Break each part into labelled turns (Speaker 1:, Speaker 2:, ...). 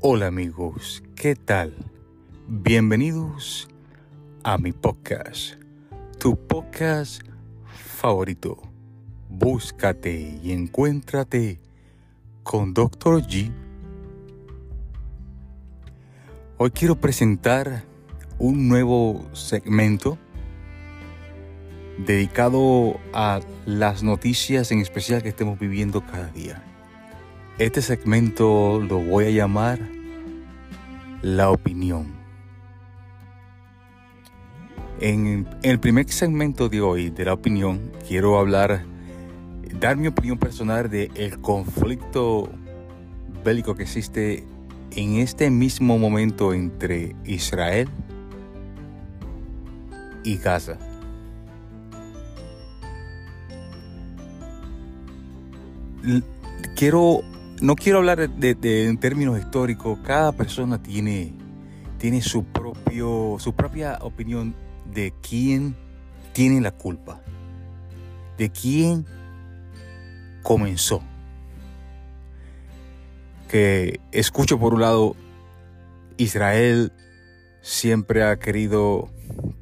Speaker 1: Hola amigos, ¿qué tal? Bienvenidos a mi podcast, tu podcast favorito. Búscate y encuéntrate con Dr. G. Hoy quiero presentar un nuevo segmento dedicado a las noticias en especial que estemos viviendo cada día. Este segmento lo voy a llamar La opinión. En el primer segmento de hoy de la opinión quiero hablar, dar mi opinión personal del el conflicto bélico que existe en este mismo momento entre Israel y Gaza. Quiero no quiero hablar de, en términos históricos. Cada persona tiene, tiene su, propio, su propia opinión de quién tiene la culpa, de quién comenzó. Que escucho por un lado, Israel siempre ha querido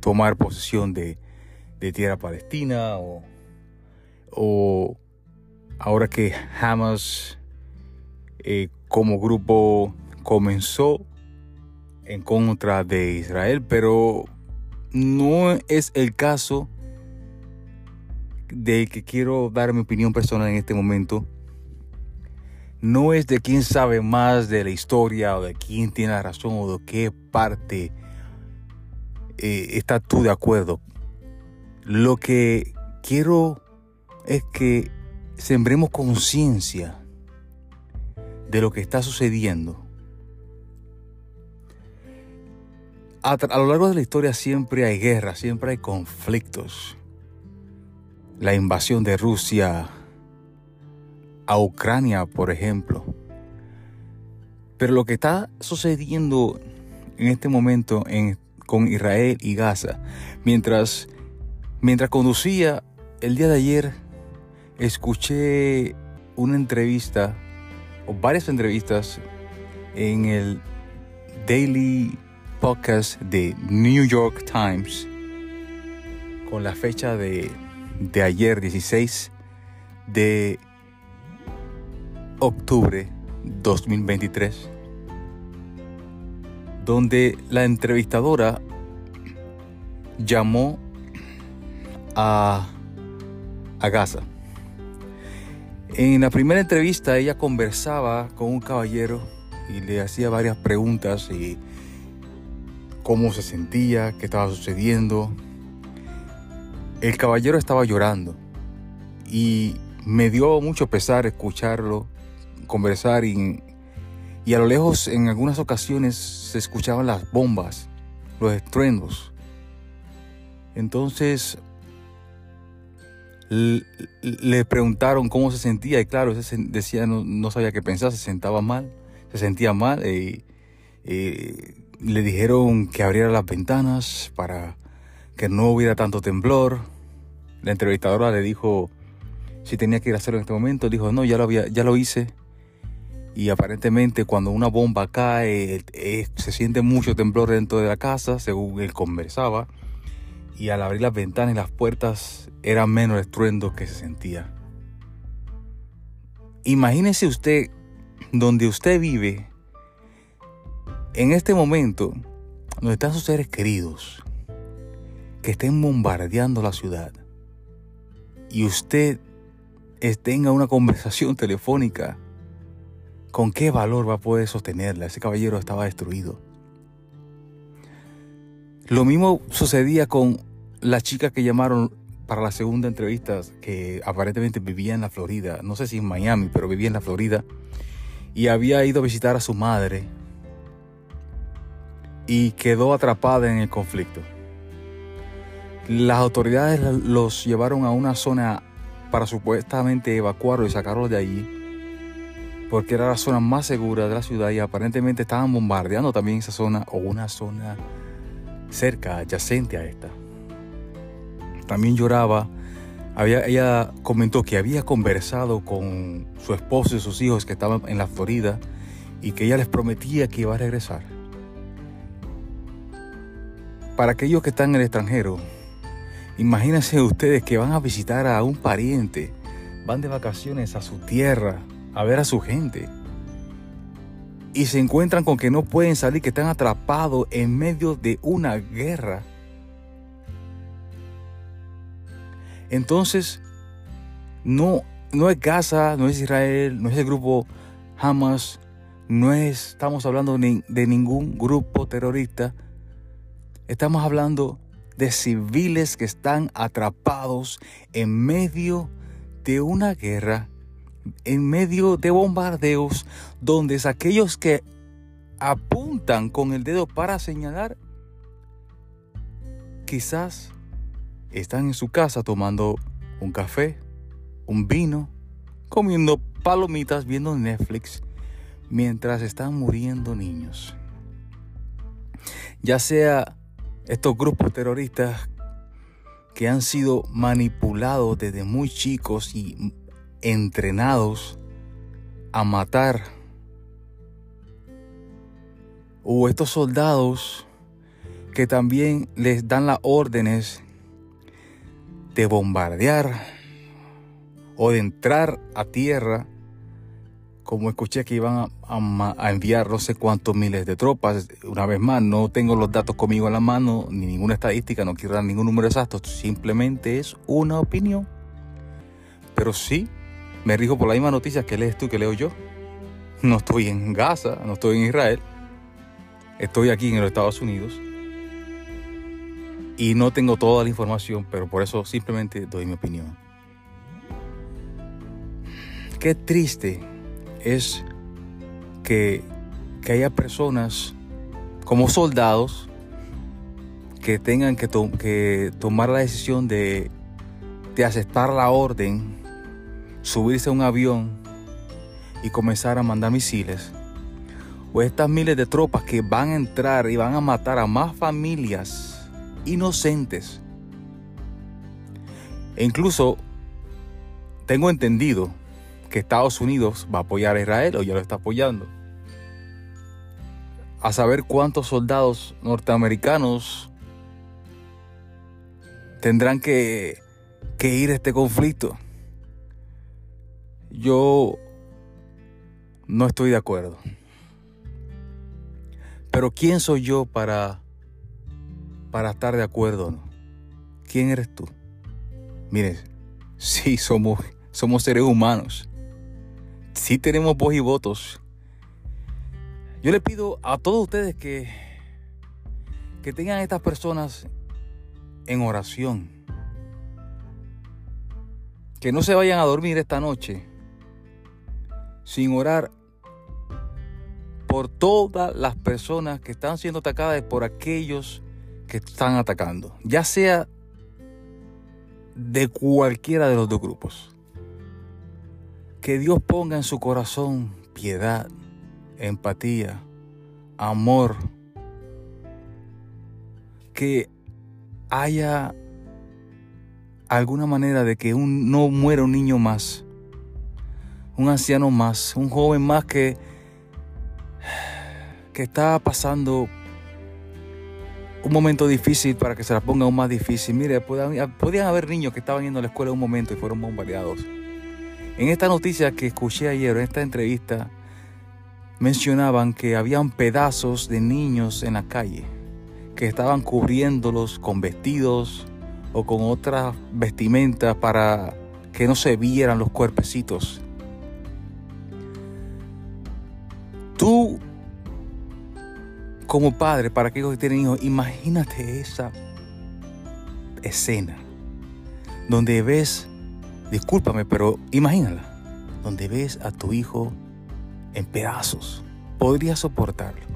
Speaker 1: tomar posesión de, tierra palestina o, o ahora que Hamas eh, como grupo comenzó en contra de Israel, pero no es el caso de que quiero dar mi opinión personal en este momento. No es de quién sabe más de la historia o de quién tiene la razón o de qué parte eh, estás tú de acuerdo. Lo que quiero es que sembremos conciencia de lo que está sucediendo. A, lo largo de la historia siempre hay guerra, siempre hay conflictos. La invasión de Rusia a Ucrania, por ejemplo. Pero lo que está sucediendo en este momento con Israel y Gaza, mientras, mientras conducía el día de ayer, escuché una entrevista varias entrevistas en el Daily Podcast de New York Times con la fecha de, de ayer, 16 de octubre 2023, donde la entrevistadora llamó a, a Gaza en la primera entrevista ella conversaba con un caballero y le hacía varias preguntas y cómo se sentía, qué estaba sucediendo. El caballero estaba llorando y me dio mucho pesar escucharlo conversar y, y a lo lejos en algunas ocasiones se escuchaban las bombas, los estruendos. Entonces le preguntaron cómo se sentía y claro, decía, no, sabía qué pensar, se sentaba mal, se sentía mal y, le dijeron que abriera las ventanas para que no hubiera tanto temblor. La entrevistadora le dijo si tenía que ir a hacerlo en este momento, dijo no, ya lo, había, ya lo hice. Y aparentemente cuando una bomba cae se siente mucho temblor dentro de la casa, según él conversaba y al abrir las ventanas y las puertas era menos estruendo que se sentía. Imagínese usted donde usted vive, en este momento, donde están sus seres queridos, que estén bombardeando la ciudad, y usted tenga una conversación telefónica, ¿con qué valor va a poder sostenerla? Ese caballero estaba destruido. Lo mismo sucedía con la chica que llamaron para la segunda entrevista, que aparentemente vivía en la Florida, no sé si en Miami, pero vivía en la Florida, y había ido a visitar a su madre y quedó atrapada en el conflicto. Las autoridades los llevaron a una zona para supuestamente evacuarlo y sacarlo de allí, porque era la zona más segura de la ciudad y aparentemente estaban bombardeando también esa zona o una zona cerca, adyacente a esta. También lloraba. Había, ella comentó que había conversado con su esposo y sus hijos que estaban en la Florida y que ella les prometía que iba a regresar. Para aquellos que están en el extranjero, imagínense ustedes que van a visitar a un pariente, van de vacaciones a su tierra, a ver a su gente, y se encuentran con que no pueden salir, que están atrapados en medio de una guerra. Entonces, no, no es Gaza, no es Israel, no es el grupo Hamas, no es, estamos hablando de ningún grupo terrorista. Estamos hablando de civiles que están atrapados en medio de una guerra, en medio de bombardeos, donde aquellos que apuntan con el dedo para señalar, quizás están en su casa tomando un café, un vino, comiendo palomitas, viendo Netflix, mientras están muriendo niños. Ya sea estos grupos terroristas que han sido manipulados desde muy chicos y entrenados a matar. O estos soldados que también les dan las órdenes de bombardear o de entrar a tierra, como escuché que iban a, enviar no sé cuántos miles de tropas. Una vez más, no tengo los datos conmigo en la mano, ni ninguna estadística, no quiero dar ningún número exacto, simplemente es una opinión. Pero sí, me rijo por la misma noticia que lees tú, que leo yo. No estoy en Gaza, no estoy en Israel, estoy aquí en los Estados Unidos. Y no tengo toda la información, pero por eso simplemente doy mi opinión. Qué triste es que, haya personas como soldados que tengan que, que tomar la decisión de, de aceptar la orden, subirse a un avión y comenzar a mandar misiles. O estas miles de tropas que van a entrar y van a matar a más familias inocentes. E incluso tengo entendido que Estados Unidos va a apoyar a Israel o ya lo está apoyando. A saber cuántos soldados norteamericanos tendrán que, que ir a este conflicto. Yo no estoy de acuerdo. Pero ¿quién soy yo para, para estar de acuerdo? ¿Quién eres tú? Mire, sí somos, somos seres humanos si tenemos voz y votos. Yo le pido a todos ustedes que, que tengan a estas personas en oración. Que no se vayan a dormir esta noche sin orar por todas las personas que están siendo atacadas por aquellos que están atacando, ya sea de cualquiera de los dos grupos. Que Dios ponga en su corazón piedad, empatía, amor. Que haya alguna manera de que un, no muera un niño más, un anciano más, un joven más que, que está pasando un momento difícil para que se la ponga aún más difícil. Mire, podían, haber niños que estaban yendo a la escuela un momento y fueron bombardeados. En esta noticia que escuché ayer, en esta entrevista, mencionaban que habían pedazos de niños en la calle, que estaban cubriéndolos con vestidos o con otras vestimentas para que no se vieran los cuerpecitos. Como padre, para aquellos que tienen hijos, imagínate esa escena donde ves discúlpame, pero imagínala, donde ves a tu hijo en pedazos, podrías soportarlo.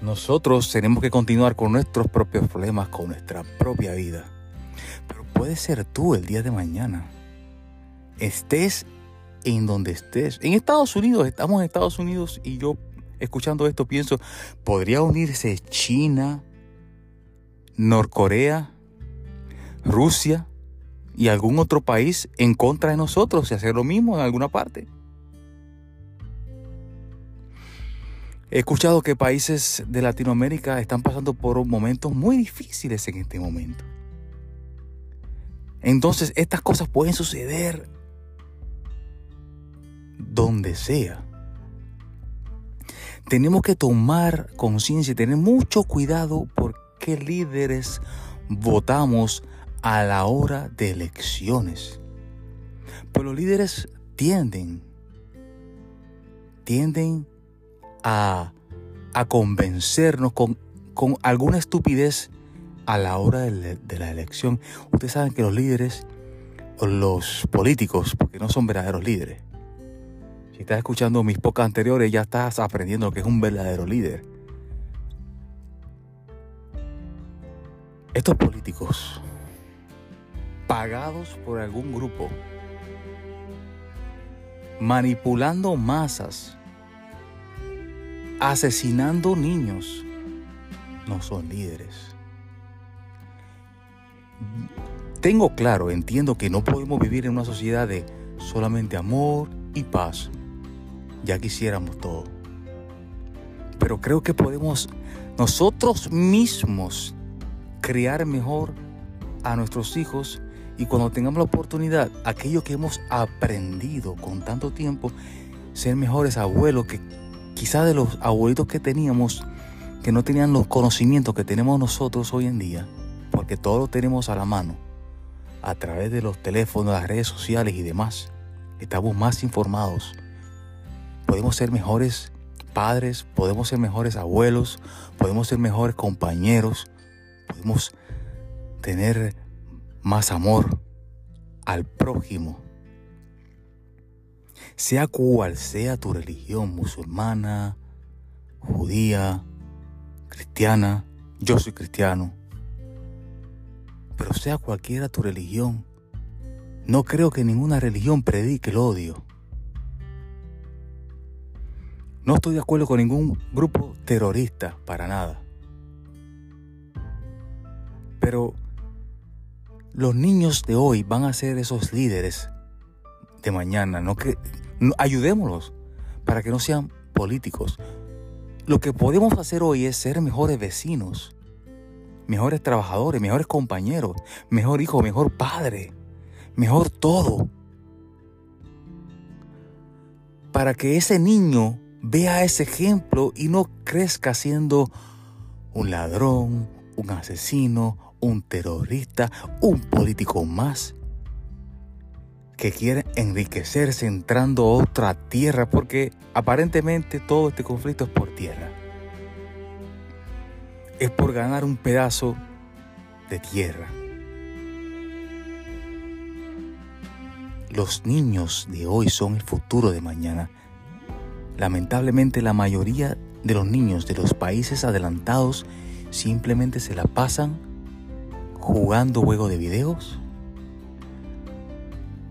Speaker 1: Nosotros tenemos que continuar con nuestros propios problemas, con nuestra propia vida. Pero puede ser tú el día de mañana. Estés en donde estés. En Estados Unidos, estamos en Estados Unidos y yo escuchando esto pienso, ¿podría unirse China, Norcorea, Rusia, y algún otro país en contra de nosotros y hacer lo mismo en alguna parte. He escuchado que países de Latinoamérica están pasando por momentos muy difíciles en este momento. Entonces estas cosas pueden suceder donde sea. Tenemos que tomar conciencia y tener mucho cuidado por qué líderes votamos a la hora de elecciones. Pues los líderes tienden, tienden a, convencernos con, alguna estupidez a la hora de la elección. Ustedes saben que los líderes, los políticos, porque no son verdaderos líderes, si estás escuchando mis pocas anteriores, ya estás aprendiendo lo que es un verdadero líder. Estos políticos, pagados por algún grupo, manipulando masas, asesinando niños, no son líderes. Tengo claro, entiendo que no podemos vivir en una sociedad de solamente amor y paz. Ya quisiéramos todo. Pero creo que podemos nosotros mismos criar mejor a nuestros hijos y cuando tengamos la oportunidad, aquello que hemos aprendido con tanto tiempo, ser mejores abuelos que quizás de los abuelitos que teníamos, que no tenían los conocimientos que tenemos nosotros hoy en día, porque todo lo tenemos a la mano, a través de los teléfonos, las redes sociales y demás. Estamos más informados. Podemos ser mejores padres, podemos ser mejores abuelos, podemos ser mejores compañeros, podemos tener más amor al prójimo. Sea cual sea tu religión, musulmana, judía, cristiana, yo soy cristiano, pero sea cualquiera tu religión, no creo que ninguna religión predique el odio. No estoy de acuerdo con ningún grupo terrorista, para nada. Pero los niños de hoy van a ser esos líderes de mañana. No que ayudémoslos para que no sean políticos. Lo que podemos hacer hoy es ser mejores vecinos, mejores trabajadores, mejores compañeros, mejor hijo, mejor padre, mejor todo. Para que ese niño vea ese ejemplo y no crezca siendo un ladrón, un asesino, un terrorista, un político más que quiere enriquecerse entrando a otra tierra porque aparentemente todo este conflicto es por tierra. Es por ganar un pedazo de tierra. Los niños de hoy son el futuro de mañana. Lamentablemente la mayoría de los niños de los países adelantados simplemente se la pasan jugando juego de videos,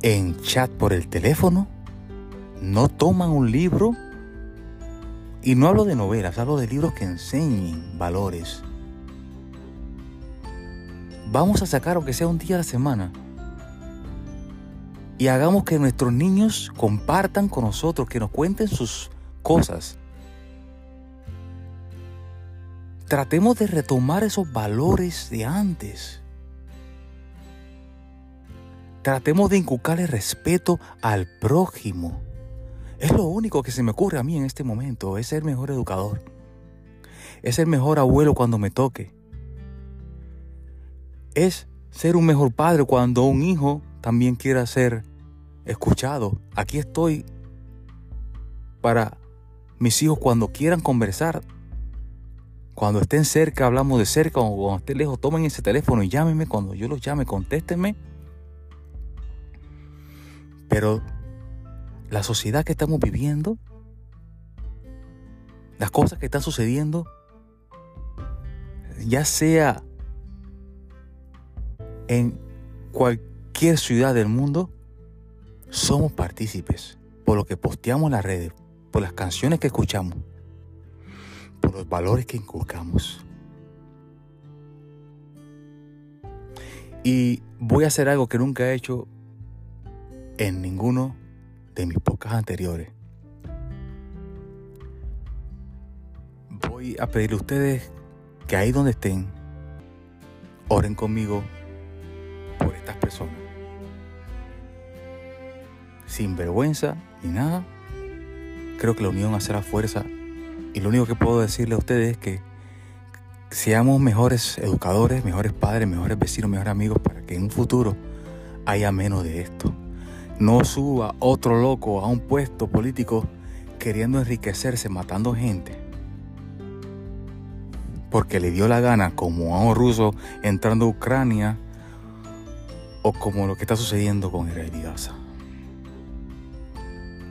Speaker 1: en chat por el teléfono, no toman un libro, y no hablo de novelas, hablo de libros que enseñen valores. Vamos a sacar, aunque sea un día a la semana, y hagamos que nuestros niños compartan con nosotros, que nos cuenten sus cosas. Tratemos de retomar esos valores de antes. Tratemos de inculcarle respeto al prójimo. Es lo único que se me ocurre a mí en este momento, es ser mejor educador. Es ser mejor abuelo cuando me toque. Es ser un mejor padre cuando un hijo también quiera ser escuchado. Aquí estoy para mis hijos cuando quieran conversar. Cuando estén cerca, hablamos de cerca, o cuando estén lejos, tomen ese teléfono y llámenme. Cuando yo los llame, contéstenme pero la sociedad que estamos viviendo, las cosas que están sucediendo, ya sea en cualquier ciudad del mundo, somos partícipes por lo que posteamos las redes, por las canciones que escuchamos, por los valores que inculcamos. Y voy a hacer algo que nunca he hecho en ninguno de mis pocas anteriores. Voy a pedirle a ustedes que ahí donde estén, oren conmigo por estas personas. Sin vergüenza ni nada. Creo que la unión hace la fuerza. Y lo único que puedo decirle a ustedes es que seamos mejores educadores, mejores padres, mejores vecinos, mejores amigos para que en un futuro haya menos de esto. No suba otro loco a un puesto político queriendo enriquecerse matando gente. Porque le dio la gana, como a un ruso entrando a Ucrania, o como lo que está sucediendo con Israel Gaza.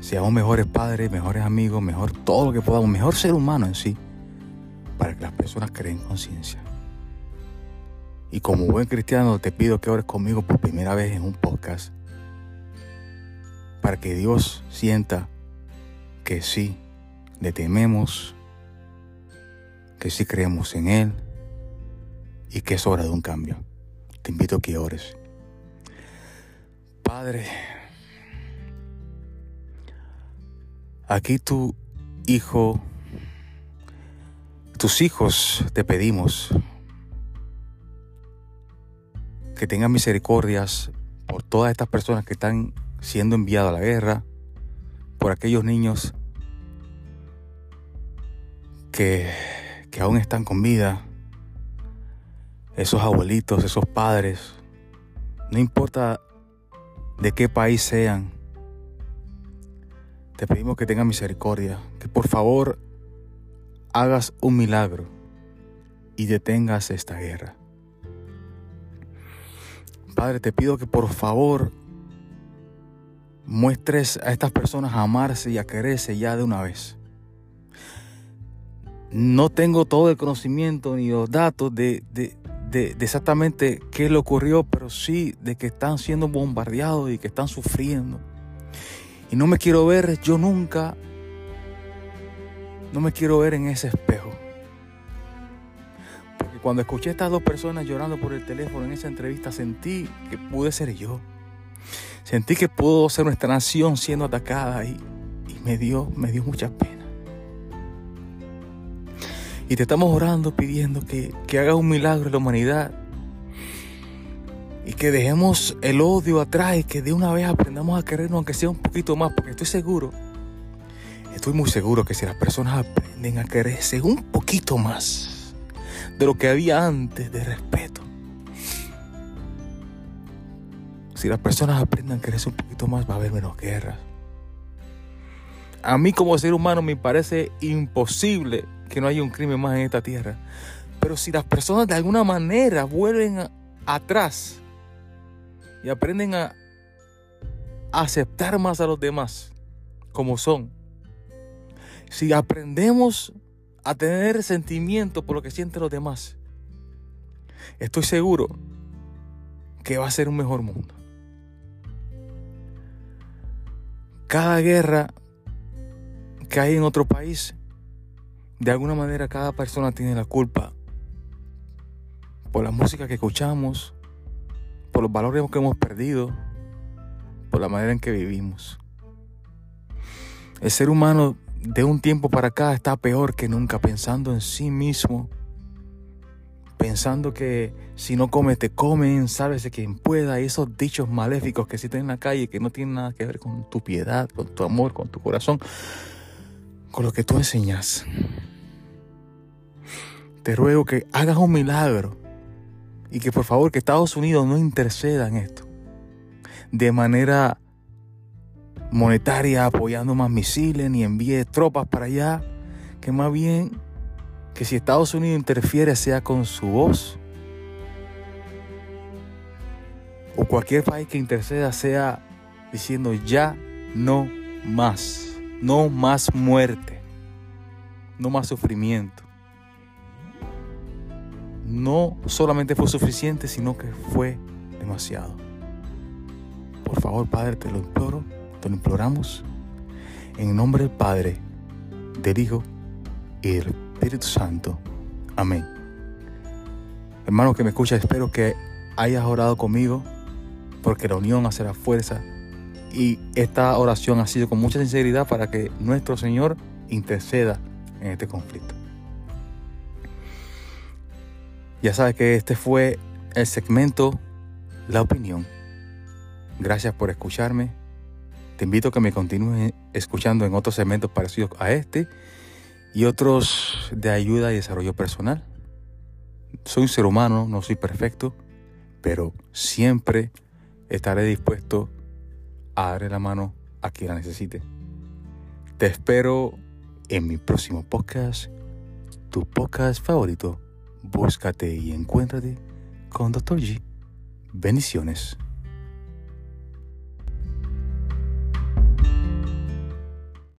Speaker 1: Seamos mejores padres, mejores amigos, mejor todo lo que podamos, mejor ser humano en sí, para que las personas creen conciencia. Y como buen cristiano te pido que ores conmigo por primera vez en un podcast, para que Dios sienta que sí le tememos, que sí creemos en Él y que es hora de un cambio. Te invito a que ores. Padre, aquí tu hijo, tus hijos te pedimos que tengan misericordias por todas estas personas que están siendo enviadas a la guerra, por aquellos niños que, que aún están con vida, esos abuelitos, esos padres, no importa de qué país sean, te pedimos que tengas misericordia, que por favor hagas un milagro y detengas esta guerra. Padre, te pido que por favor muestres a estas personas a amarse y a quererse ya de una vez. No tengo todo el conocimiento ni los datos de, exactamente qué le ocurrió, pero sí de que están siendo bombardeados y que están sufriendo. Y no me quiero ver yo nunca, no me quiero ver en ese espejo. Porque cuando escuché a estas dos personas llorando por el teléfono en esa entrevista, sentí que pude ser yo. Sentí que pudo ser nuestra nación siendo atacada y, me, dio, me dio mucha pena. Y te estamos orando pidiendo que, que hagas un milagro en la humanidad y que dejemos el odio atrás y que de una vez aprendamos a querernos aunque sea un poquito más, porque estoy seguro, estoy muy seguro que si las personas aprenden a quererse un poquito más de lo que había antes de respeto, Si las personas aprendan a quererse un poquito más, va a haber menos guerras. A mí como ser humano me parece imposible que no haya un crimen más en esta tierra. Pero si las personas de alguna manera vuelven atrás aprenden a aceptar más a los demás como son, si aprendemos a tener sentimiento por lo que sienten los demás, estoy seguro que va a ser un mejor mundo. cada guerra que hay en otro país, de alguna manera cada persona tiene la culpa por la música que escuchamos, por los valores que hemos perdido, por la manera en que vivimos. El ser humano de un tiempo para acá está peor que nunca pensando en sí mismo pensando que si no comes te comen, de quien pueda, y esos dichos maléficos que existen en la calle que no tienen nada que ver con tu piedad, con tu amor, con tu corazón, con lo que tú enseñas. Te ruego que hagas un milagro y que por favor que Estados Unidos no interceda en esto de manera monetaria apoyando más misiles ni envíe tropas para allá, que más bien que si Estados Unidos interfiere sea con su voz, o cualquier país que interceda sea diciendo ya no más, no más muerte, no más sufrimiento. No solamente fue suficiente, sino que fue demasiado. Por favor, Padre, te lo imploro, te lo imploramos, en nombre del Padre, del Hijo y del Espíritu Santo. Amén. Hermano que me escucha, espero que hayas orado conmigo, porque la unión hace la fuerza. Y esta oración ha sido con mucha sinceridad para que nuestro Señor interceda en este conflicto. Ya sabes que este fue el segmento La opinión. Gracias por escucharme. Te invito a que me continúes escuchando en otros segmentos parecidos a este y otros de ayuda y desarrollo personal. Soy un ser humano, no soy perfecto, pero siempre estaré dispuesto a darle la mano a quien la necesite. Te espero en mi próximo podcast, tu podcast favorito. Búscate y encuéntrate con Dr. G. Bendiciones.